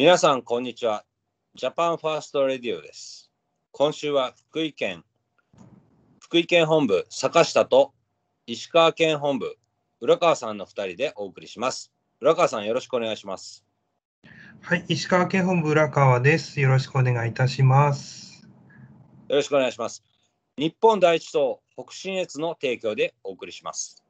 皆さん、こんにちは。ジャパンファーストレディオです。今週は福井県、福井県本部坂下と石川県本部浦川さんの2人でお送りします。浦川さん、よろしくお願いします。はい、石川県本部浦川です。よろしくお願いいたします。よろしくお願いします。日本第一党北信越の提供でお送りします。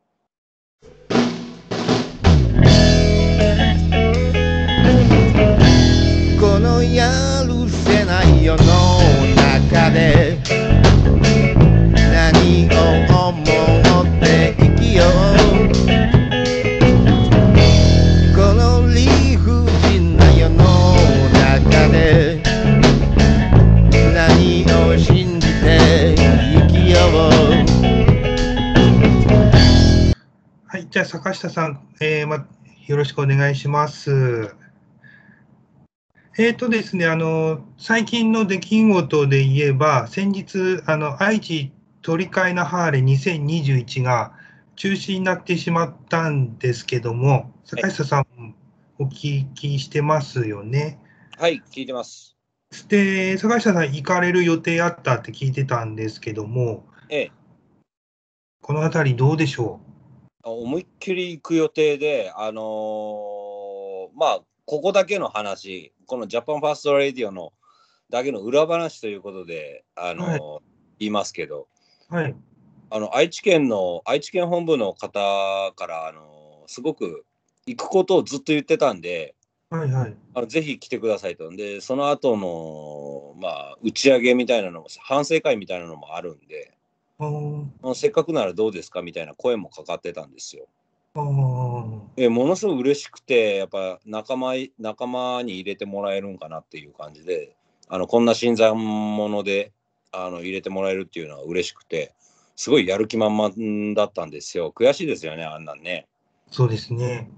ん、えーま、よろしくお願いします。えーとですね、あの最近の出来事で言えば、先日、あの愛知取り替えのハーレー2021が中止になってしまったんですけども、坂下さん、お聞きしてますよね？はい、聞いてます。で、坂下さん、行かれる予定あったって聞いてたんですけども、ええ、このあたりどうでしょ思いっきり行く予定で、あのーまあ、ここだけの話、このジャパンファーストレディオのだけの裏話ということで、あのーはい言いますけど、うはい。あの愛知県の愛知県本部の方から、あのーすごく行くことをずっと言ってたんで、はいはい。あのぜひ来てくださいと。で、その後の、まあ、打ち上げみたいなのも、反省会みたいなのもあるんで、あせっかくならどうですかみたいな声もかかってたんですよ。えものすごく嬉しくて、やっぱ仲間い仲間に入れてもらえるんかなっていう感じで、あのこんな新参者であの入れてもらえるっていうのは嬉しくて、すごいやる気満々だったんですよ。悔しいですよね、あんなんね。そうですね。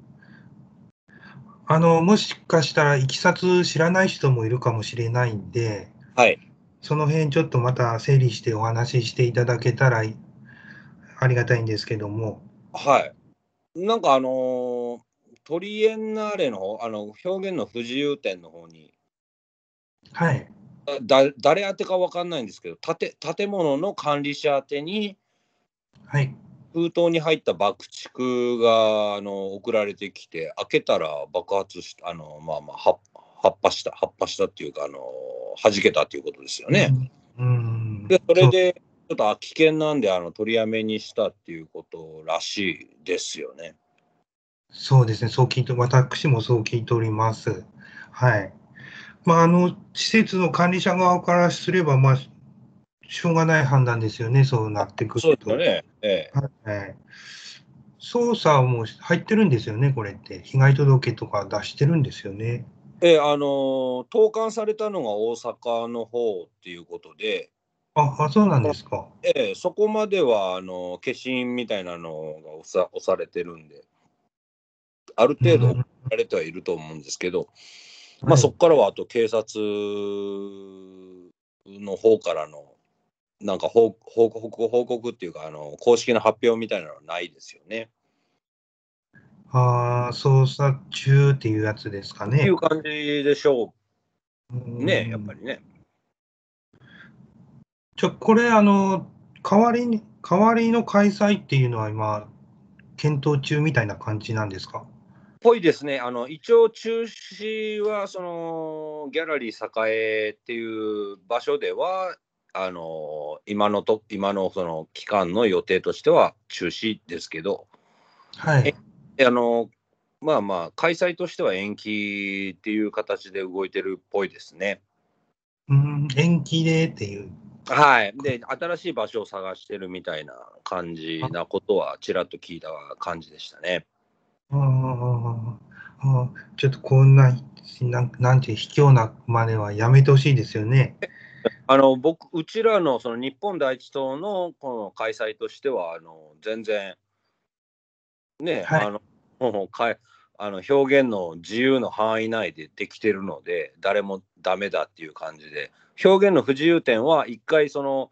あの、もしかしたらいきさつ知らない人もいるかもしれないんで、はい。その辺ちょっとまた整理してお話ししていただけたらいありがたいんですけども。はい。なんかあのートリエンナーレの方、あの表現の不自由展の方に、はい。あだ誰宛てかわかんないんですけど、建建物の管理者宛てに、はい。封筒に入った爆竹があの送られてきて開けたら爆発したあのまあまあは発破した発破したっていうかあの弾けたっていうことですよね。うん。でそれでちょっとあ危険なんであの取りやめにしたっていうことらしいですよね。そう。そうですね。そう聞いて、私もそう聞いております。はい。まあ、あの、施設の管理者側からすれば、まあ、しょうがない判断ですよね。そうなってくると。そうですよね。ええ、はい。捜査も入ってるんですよね、これって。被害届とか出してるんですよね。ええあの投函されたのが大阪の方っていうことで、あ、あそうなんですか。ええ、そこまではあの消印みたいなのが押さ押されてるんで、ある程度うん。られてはいると思うんですけど、まあ、はいそこからはあと警察の方からのなんか報報告報告っていうかあの公式な発表みたいなのはないですよね。あー捜査中っていうやつですかねっていう。感じでしょううんね、やっぱりね。ちょ、これ、あの、代わりに、代わりの開催っていうのは今、検討中みたいな感じなんですか？ぽいですね。あの一応中止はそのギャラリー栄っていう場所ではあの今のと今のその期間の予定としては中止ですけど、はい。あのまあまあ開催としては延期っていう形で動いてるっぽいですね。うん、延期でっていう。はい。で新しい場所を探してるみたいな感じなことはちらっと聞いた感じでしたね。あーあー、ちょっとこんな、なんなんていう卑怯な真似はやめてほしいですよね。あの僕うちらのその日本第一党のこの開催としてはあの全然ね、はい。あのもうかいあの表現の自由の範囲内でできてるので誰もダメだっていう感じで。表現の不自由点は一回その、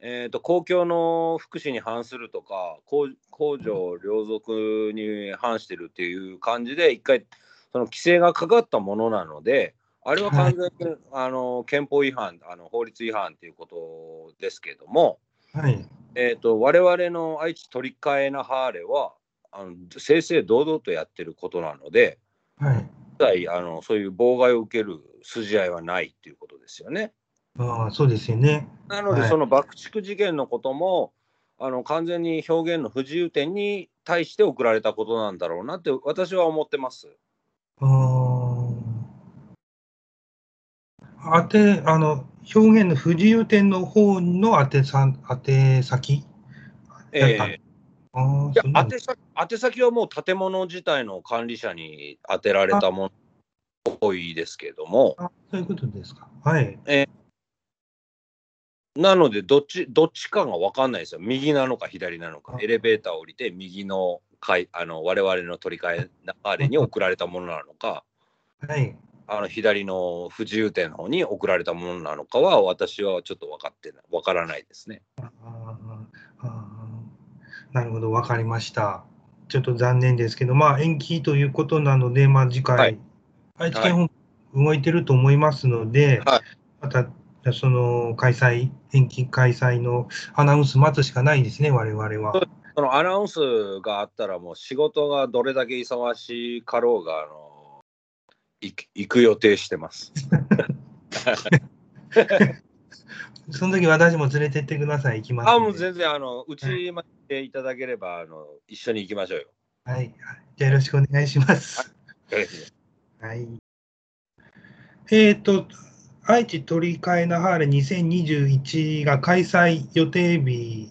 えー、と公共の福祉に反するとか公公序良俗に反してるっていう感じで一回その規制がかかったものなのであれは完全に、あの憲法違反あの、法律違反ということですけども、はい。えー、と我々の愛知取り替えなハーレはあの正々堂々とやってることなので、はい。一切あのそういう妨害を受ける筋合いはないっていうことですよね。ああ、そうですよね。なので、はいその爆竹事件のこともあの完全に表現の不自由点に対して送られたことなんだろうなって私は思ってます。あて、あの、表現の不自由点の方の宛さん、宛先ええああ、いや宛先宛先はもう建物自体の管理者に当てられたもの多いですけども、あそういうことですか。はい。なのでどっち、どっちかが分かんないですよ。右なのか左なのかあ。エレベーター降りて、右の階あの我々の取り替えあれに送られたものなのか、はい。あの左の不自由点の方に送られたものなのかは、私はちょっと分かってない、分からないですね。あなるほど、わかりました。ちょっと残念ですけど、まあ、延期ということなので、まあ、次回、はい愛知県本部動いてると思いますので、はいまた、その開催、延期開催のアナウンス待つしかないですね、我々は。そのアナウンスがあったら、もう仕事がどれだけ忙しかろうが、あの行く行く予定してます。その時私も連れてってください、行きます。あもう全然あの、うちまでいただければあの、一緒に行きましょうよ。はい。じゃあよろしくお願いします。はい。えっ、と、愛知取り替えなハーレ2021が開催予定日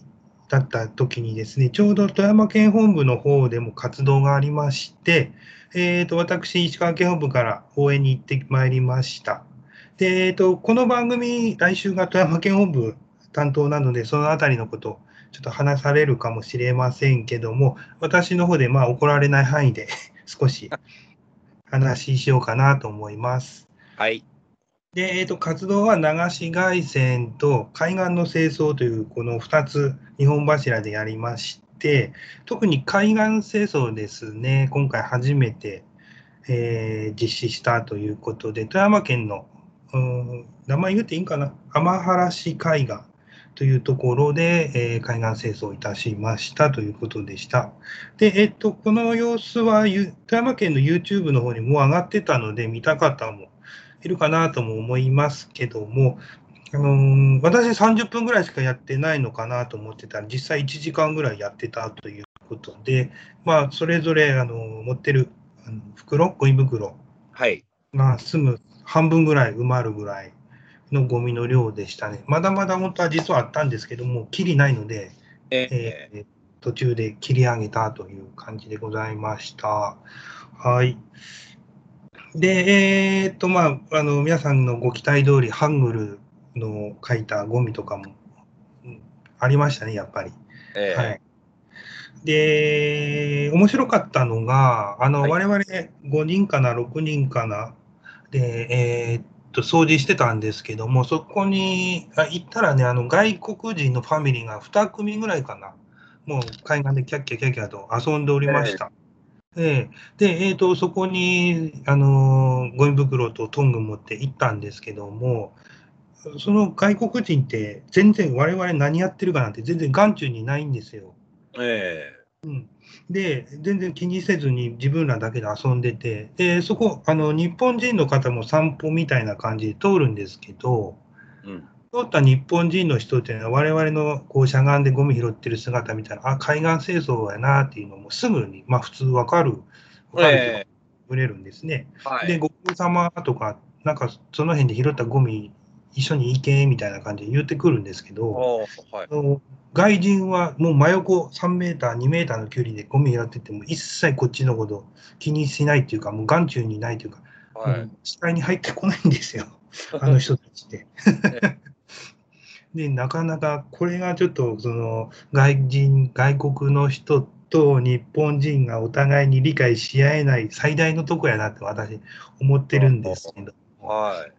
だった時にですね、ちょうど富山県本部の方でも活動がありまして、えっ、と、私、石川県本部から応援に行ってまいりました。で、えっ、と、この番組、来週が富山県本部担当なので、そのあたりのことをちょっと話されるかもしれませんけども、私の方でまあ怒られない範囲で少し話ししようかなと思います。はい。で、えー、と活動は流し外線と海岸の清掃というこの2つ2本柱でやりまして、特に海岸清掃ですね、今回初めて、えー実施したということで、富山県の、名前言っていいんかな、天原市海岸というところで、えー海岸清掃いたしましたということでした。で、えっと、この様子は富山県の YouTube の方にもう上がってたので、見た方もいるかなとも思いますけども、あのー私30分ぐらいしかやってないのかなと思ってたら、実際1時間ぐらいやってたということで、まあ、それぞれ、あのー持ってる袋、ゴミ袋？はい。が済む半分ぐらい埋まるぐらいのゴミの量でしたね。まだまだ本当は実はあったんですけども、きりないので、ええー途中で切り上げたという感じでございました。はい。で、えーっと、まあ、あの、皆さんのご期待通り、ハングルの書いたゴミとかもうんありましたね、やっぱり。ええはい。で、面白かったのが、あの、はい我々5人かな、6人かな、で、えーっと、掃除してたんですけども、そこにあ行ったらね、あの、外国人のファミリーが2組ぐらいかな、もう海岸でキャッキャキャッキャと遊んでおりました。ええで、えーっと、そこに、あの、ゴミ袋とトング持って行ったんですけども、その外国人って全然我々何やってるかなんて全然眼中にないんですよ。えで、全然気にせずに自分らだけで遊んでて、で、そこ、あの、日本人の方も散歩みたいな感じで通るんですけど、えうん。通った日本人の人っていうのは我々のこうしゃがんでゴミ拾ってる姿見たら、あ、海岸清掃やなっていうのもすぐに、まあ普通わかる、わかる人がえ売れるんですね。えはい。で、ご苦労様とか、なんかその辺で拾ったゴミ一緒に行けみたいな感じで言ってくるんですけど、はい外人はもう真横3メーター、2メーターの距離でゴミ拾ってても一切こっちのこと気にしないっていうか、もう眼中にないというか、はい。に入ってこないんですよ、あの人たちって。で、なかなかこれがちょっとその外人、外国の人と日本人がお互いに理解し合えない最大のとこやなって私思ってるんですけど。はい。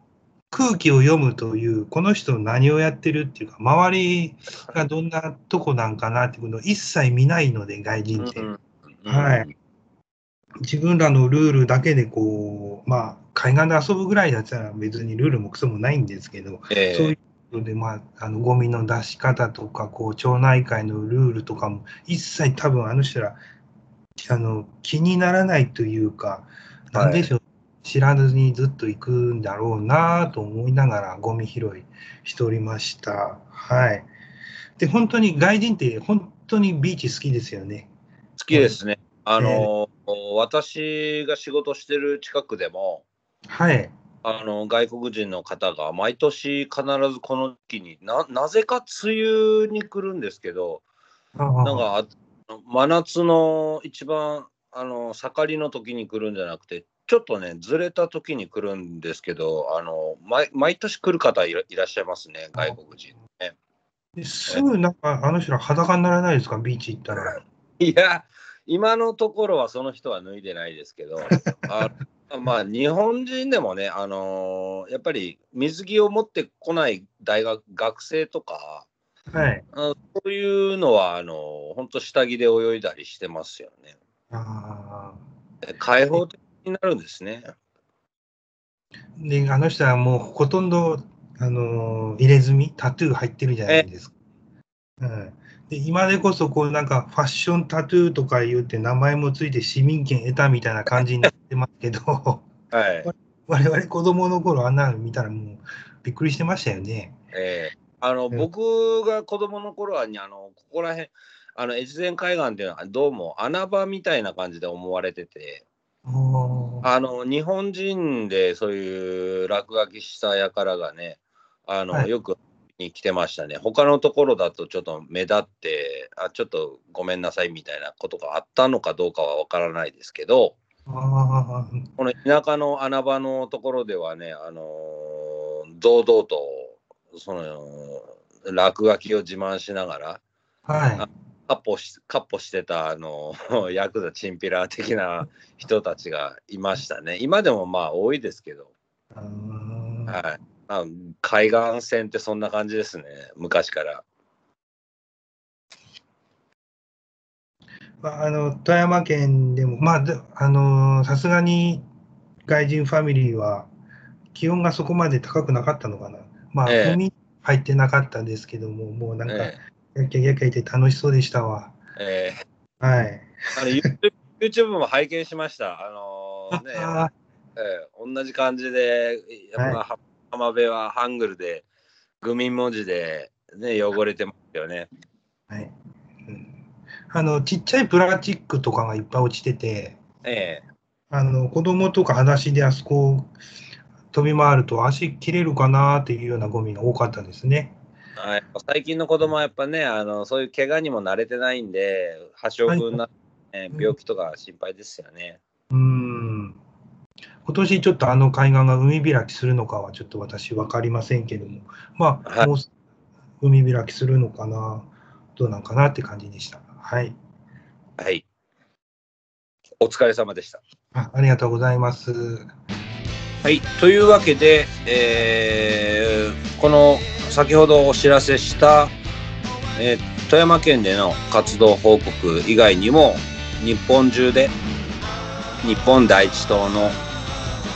空気を読むという、この人何をやってるっていうか、周りがどんなとこなんかなっていうのを一切見ないので、外人って。うんはい。自分らのルールだけでこう、まあ、海岸で遊ぶぐらいだったら別にルールもクソもないんですけど、えそういうので、まあ、あのゴミの出し方とか、こう町内会のルールとかも、一切多分あの人らあの気にならないというか、なんでしょう、知らずにずっと行くんだろうなと思いながら、ゴミ拾いしておりました。はい。で、本当に外人って、本当にビーチ好きですよね。好きですね。あの、私が仕事してる近くでも、はい。あの外国人の方が毎年必ずこの時期にななぜか梅雨に来るんですけどあなんかあ真夏の一番あの盛りの時に来るんじゃなくてちょっとねずれた時に来るんですけどあの毎毎年来る方いらいらっしゃいますね外国人ね。ですぐなんか、あの人ら裸にならないですか、ビーチ行ったら。いや今のところはその人は脱いでないですけど あまあ日本人でもね、あのーやっぱり水着を持ってこない大学学生とかはい。あそういうのはあの本当下着で泳いだりしてますよね。あ開放的になるんですね。ーで、あの人はもうほとんど、あのー入れ墨、タトゥー入ってるじゃないですか。うん、で今でこそ、こうなんかファッションタトゥーとか言って名前もついて市民権得たみたいな感じになってますけど、はい。我々子供の頃あんなの見たらもうびっくりしてましたよね。えーあのうん僕が子供の頃はにあのここら辺あの越前海岸っていうのはどうも穴場みたいな感じで思われてて。あの日本人でそういう落書きした輩がねあの、はい。よくに来てましたね。他のところだとちょっと目立ってあちょっとごめんなさいみたいなことがあったのかどうかは分からないですけどこの田舎の穴場のところではねあの堂々とその落書きを自慢しながらはい。カッポしカッポしてたあの ヤクザチンピラ的な人たちがいましたね。今でもまあ多いですけど、はい、あ海岸線ってそんな感じですね、昔から。まあ、あの富山県でも、まあ、であのさすがに外人ファミリーは気温がそこまで高くなかったのかな。まあ、ええ海入ってなかったですけども、もうなんか、えやきゃやきゃいて楽しそうでしたわ。ええはい。あの YouTube, YouTube も拝見しました。あのねあえー同じ感じで、やっぱ、は浜辺はハングルで、グミ文字で、ね、汚れてますよね。はいうんあのちっちゃいプラスチックとかがいっぱい落ちてて、ええあの子供とか裸足であそこ飛び回ると足切れるかなっていうようなゴミが多かったですね。あやっぱ最近の子供はやっぱねあのそういう怪我にも慣れてないんで破傷風な、ね病気とか心配ですよね。うーん今年ちょっとあの海岸が海開きするのかはちょっと私分かりませんけども、まあ、はいもう海開きするのかな、どうなんかなって感じでした。はい。はい。お疲れ様でした。あありがとうございます。はい。というわけで、えーこの先ほどお知らせした、えー富山県での活動報告以外にも日本中で日本第一党の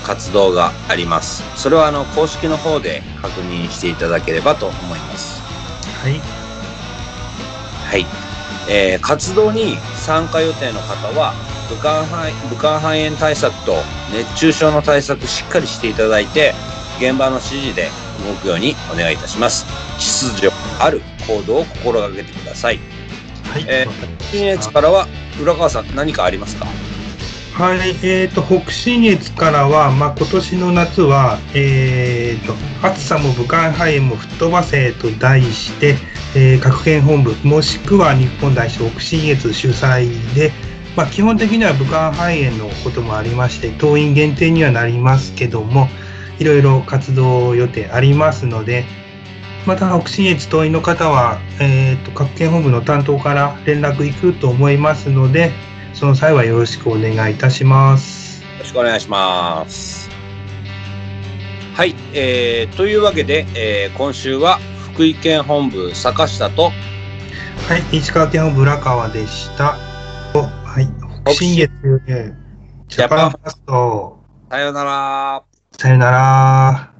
活動があります。それはあの公式の方で確認していただければと思います。はい。はい、えー活動に参加予定の方は武漢肺武漢肺炎対策と熱中症の対策しっかりしていただいて現場の指示で動くようにお願いいたします。秩序ある行動を心がけてください。はい。えー新越からは浦川さん何かありますか？はい、えー、と北信越からは、まあ、今年の夏は、えー、と暑さも武漢肺炎も吹っ飛ばせと題して、えー各県本部もしくは日本代表北信越主催で、まあ、基本的には武漢肺炎のこともありまして党員限定にはなりますけどもいろいろ活動予定ありますのでまた北信越党員の方は、えー、と各県本部の担当から連絡行くと思いますのでその際はよろしくお願いいたします。よろしくお願いしますはい、えーというわけで、えー今週は福井県本部坂下とはい、石川県本部浦川でした。おはい、北信越、えージャパンファースト。さようなら。さよなら。